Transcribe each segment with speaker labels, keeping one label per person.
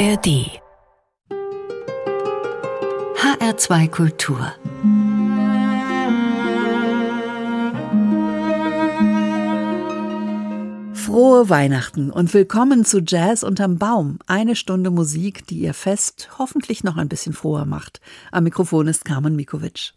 Speaker 1: ARD HR2 Kultur
Speaker 2: Frohe Weihnachten und willkommen zu Jazz unterm Baum. Eine Stunde Musik, die ihr Fest hoffentlich noch ein bisschen froher macht. Am Mikrofon ist Carmen Mikovic.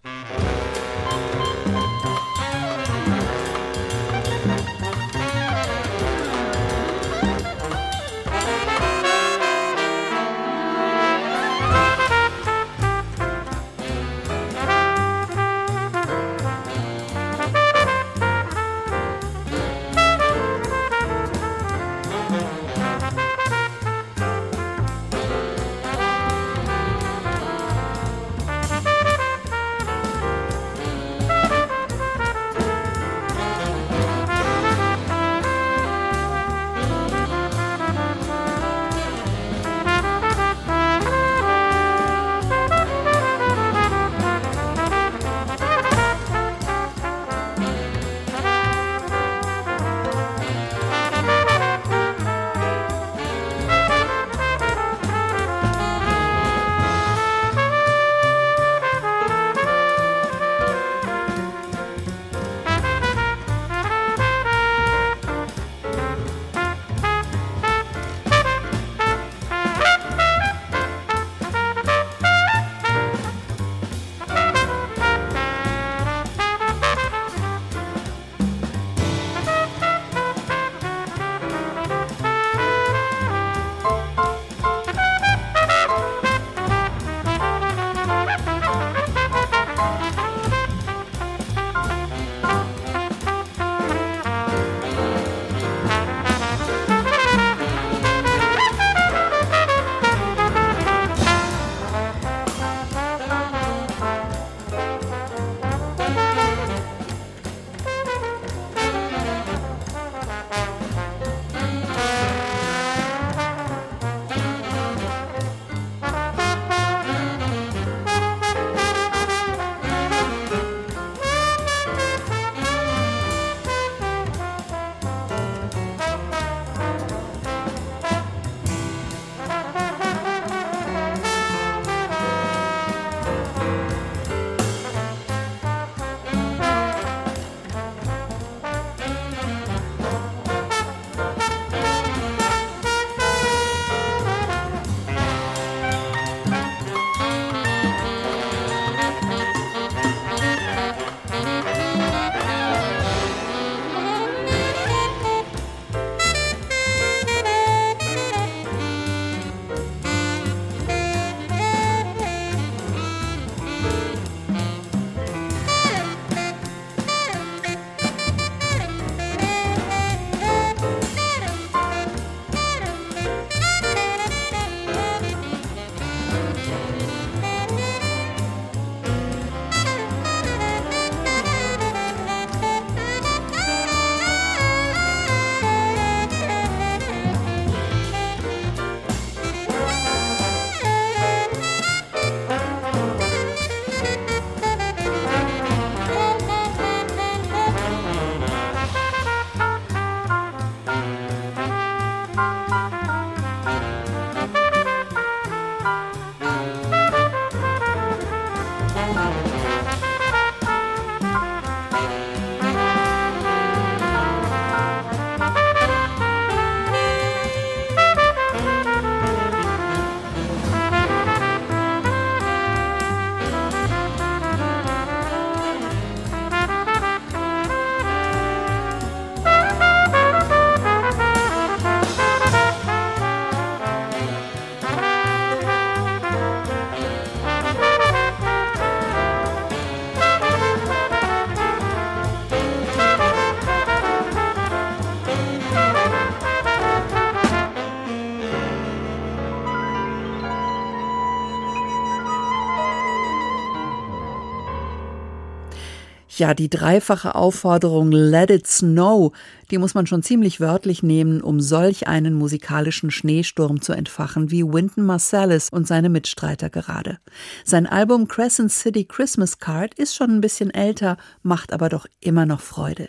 Speaker 2: Ja, die dreifache Aufforderung Let it snow, die muss man schon ziemlich wörtlich nehmen, um solch einen musikalischen Schneesturm zu entfachen wie Wynton Marsalis und seine Mitstreiter gerade. Sein Album Crescent City Christmas Card ist schon ein bisschen älter, macht aber doch immer noch Freude.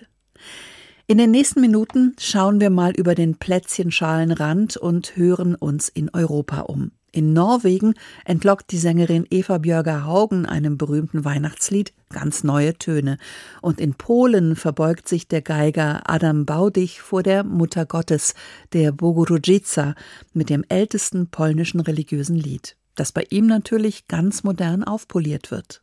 Speaker 2: In den nächsten Minuten schauen wir mal über den Plätzchenschalenrand und hören uns in Europa um. In Norwegen entlockt die Sängerin Eva Björger Haugen einem berühmten Weihnachtslied ganz neue Töne. Und in Polen verbeugt sich der Geiger Adam Baudich vor der Mutter Gottes, der Bogurodzica, mit dem ältesten polnischen religiösen Lied, das bei ihm natürlich ganz modern aufpoliert wird.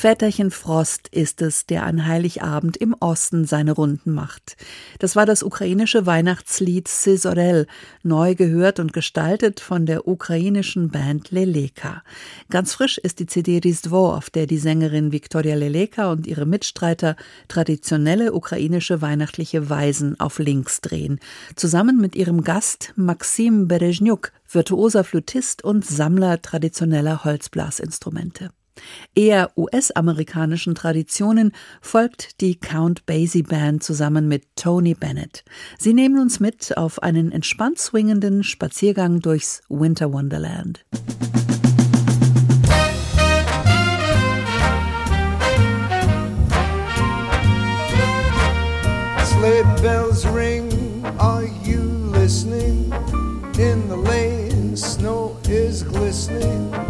Speaker 2: Väterchen Frost ist es, der an Heiligabend im Osten seine Runden macht. Das war das ukrainische Weihnachtslied Sisorel, neu gehört und gestaltet von der ukrainischen Band Leleka. Ganz frisch ist die CD Rizdvo, auf der die Sängerin Viktoria Leleka und ihre Mitstreiter traditionelle ukrainische weihnachtliche Weisen auf links drehen, zusammen mit ihrem Gast Maxim Berezhnuk, virtuoser Flötist und Sammler traditioneller Holzblasinstrumente. Eher US-amerikanischen Traditionen folgt die Count Basie Band zusammen mit Tony Bennett. Sie nehmen uns mit auf einen entspannt swingenden Spaziergang durchs Winter Wonderland. Sleigh bells ring, are you listening? In the lane, snow is glistening.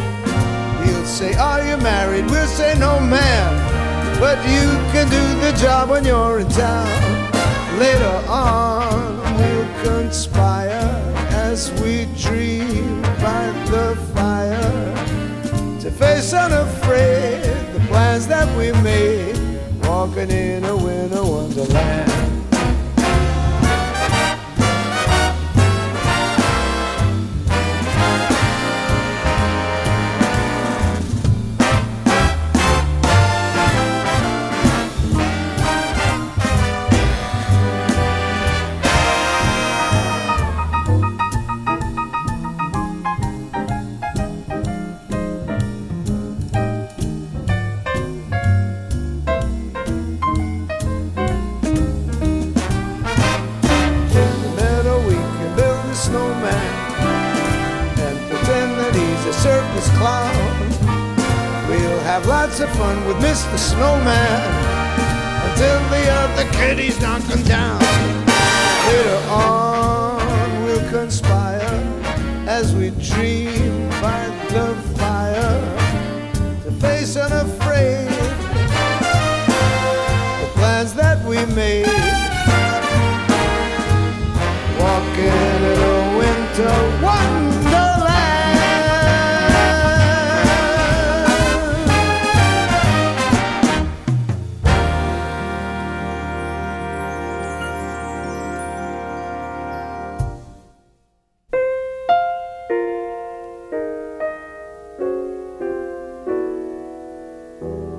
Speaker 2: say, Are you married? We'll say, No, ma'am. But you can do the job when you're in town. Later on, we'll conspire as we dream by the fire to face unafraid the plans that we made, walking in a winter wonderland.
Speaker 3: With Mr. Snowman until the other kitties knock him down. Amen.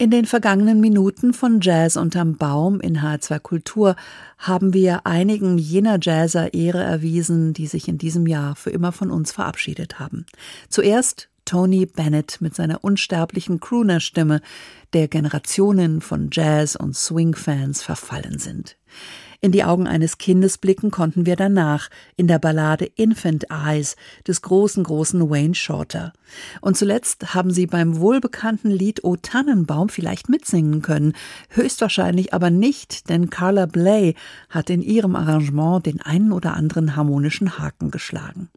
Speaker 3: In
Speaker 2: den vergangenen Minuten von Jazz unterm Baum in H2 Kultur haben wir einigen jener Jazzer Ehre erwiesen, die sich in diesem Jahr für immer von uns verabschiedet haben. Zuerst Tony Bennett mit seiner unsterblichen Crooner-Stimme, der Generationen von Jazz- und Swing-Fans verfallen sind. In die Augen eines Kindes blicken konnten wir danach in der Ballade Infant Eyes des großen, großen Wayne Shorter. Und zuletzt haben sie beim wohlbekannten Lied O Tannenbaum vielleicht mitsingen können, höchstwahrscheinlich aber nicht, denn Carla Bley hat in ihrem Arrangement den einen oder anderen harmonischen Haken geschlagen.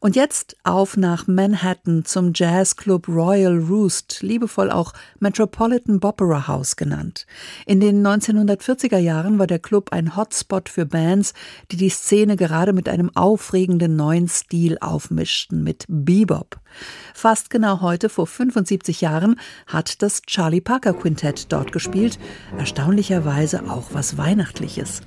Speaker 2: Und jetzt auf nach Manhattan zum Jazzclub Royal Roost, liebevoll auch Metropolitan Opera House genannt. In den 1940er Jahren war der Club ein Hotspot für Bands, die die Szene gerade mit einem aufregenden neuen Stil aufmischten, mit Bebop. Fast genau heute vor 75 Jahren hat das Charlie Parker Quintett dort gespielt, erstaunlicherweise auch was Weihnachtliches.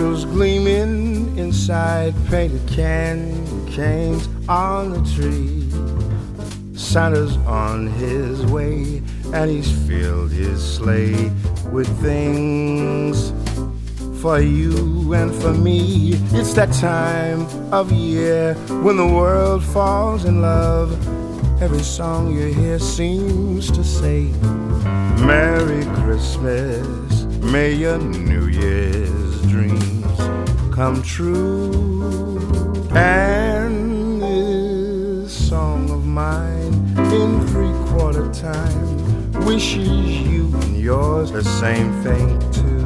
Speaker 3: Candles gleaming inside painted candy canes on the tree. Santa's on his way, and he's filled his sleigh with things for you and for me. It's that time of year when the world falls in love. Every song you hear seems to say, Merry Christmas, may your New dreams come true. And this song of mine in three quarter time wishes you and yours the same thing too.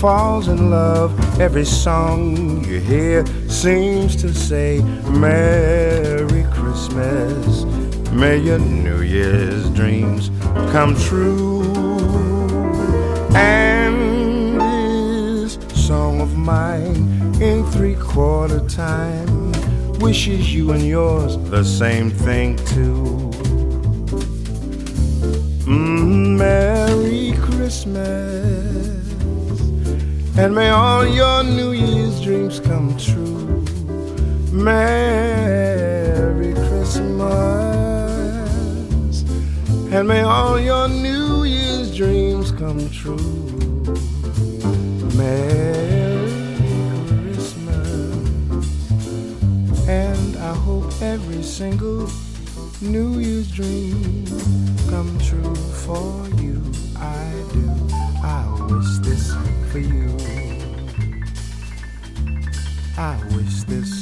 Speaker 3: Falls in love. Every song you hear seems to say, Merry Christmas. May your New Year's dreams come true. And this song of mine in three quarter time wishes you and yours the same thing too. Mm, Merry Christmas, and may all your New Year's dreams come true. Merry Christmas. And may all your New Year's dreams come true. Merry Christmas. And I hope every single New Year's dream come true for you. I do. I wish this for you. I wish this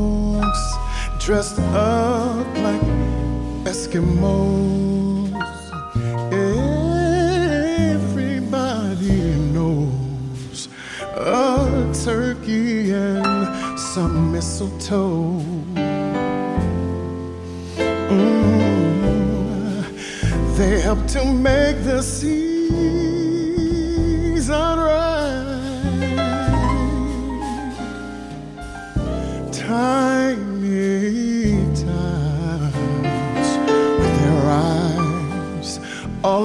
Speaker 4: dressed up like Eskimos. Everybody knows a turkey and some mistletoe. Mm, they help to make the season right. Tiny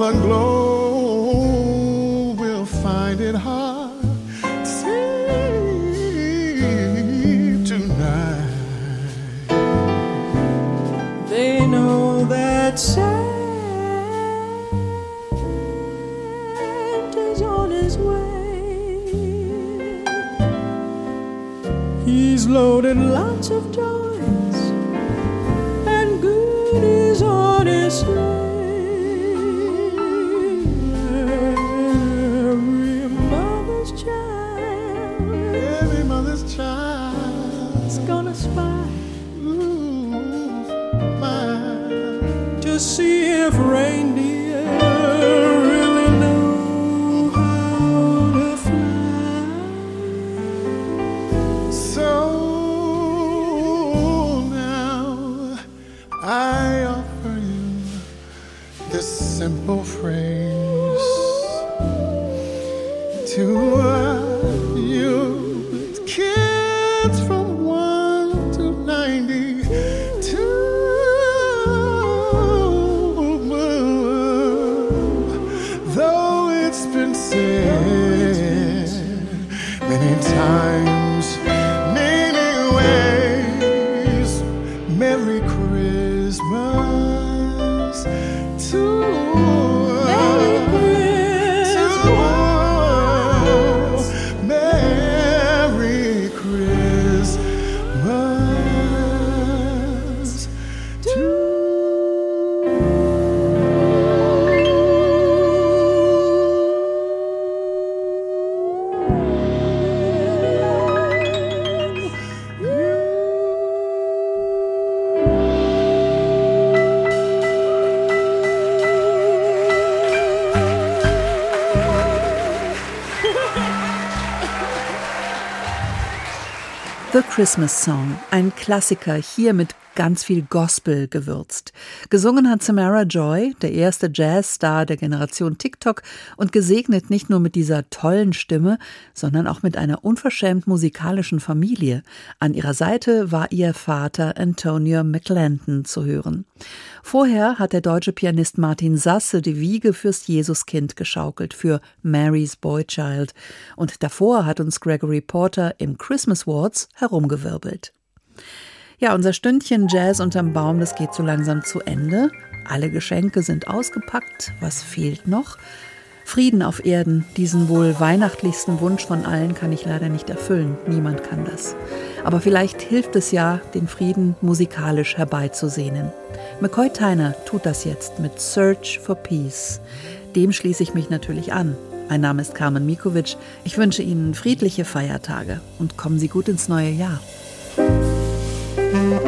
Speaker 4: all
Speaker 5: the glory.
Speaker 4: pass mm,
Speaker 5: to see if rain
Speaker 2: Christmas Song, ein Klassiker, hier mit ganz viel Gospel gewürzt. Gesungen hat Samara Joy, der erste Jazzstar der Generation TikTok und gesegnet nicht nur mit dieser tollen Stimme, sondern auch mit einer unverschämt musikalischen Familie. An ihrer Seite war ihr Vater Antonio McLendon zu hören. Vorher hat der deutsche Pianist Martin Sasse die Wiege fürs Jesuskind geschaukelt, für Mary's Boy Child. Und davor hat uns Gregory Porter im Christmas Wards herumgewirbelt. Ja, unser Stündchen Jazz unterm Baum, das geht so langsam zu Ende. Alle Geschenke sind ausgepackt. Was fehlt noch? Frieden auf Erden, diesen wohl weihnachtlichsten Wunsch von allen kann ich leider nicht erfüllen. Niemand kann das. Aber vielleicht hilft es ja, den Frieden musikalisch herbeizusehnen. McCoy Tyner tut das jetzt mit Search for Peace. Dem schließe ich mich natürlich an. Mein Name ist Carmen Mikovic. Ich wünsche Ihnen friedliche Feiertage und kommen Sie gut ins neue Jahr. Thank you.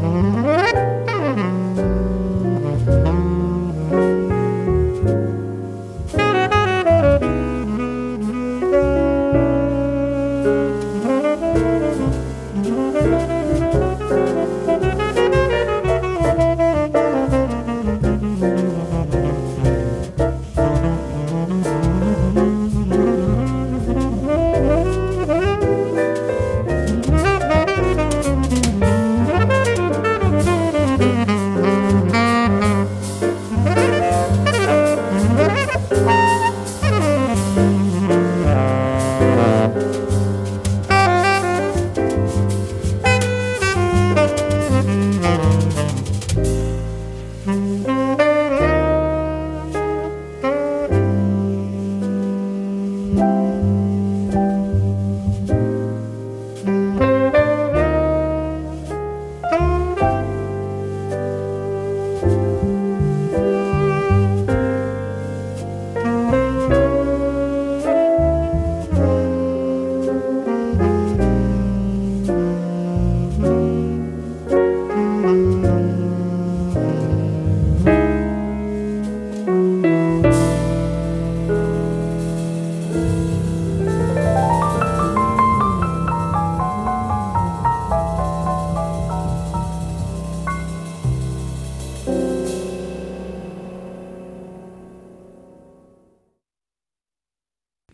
Speaker 2: Mm-hmm.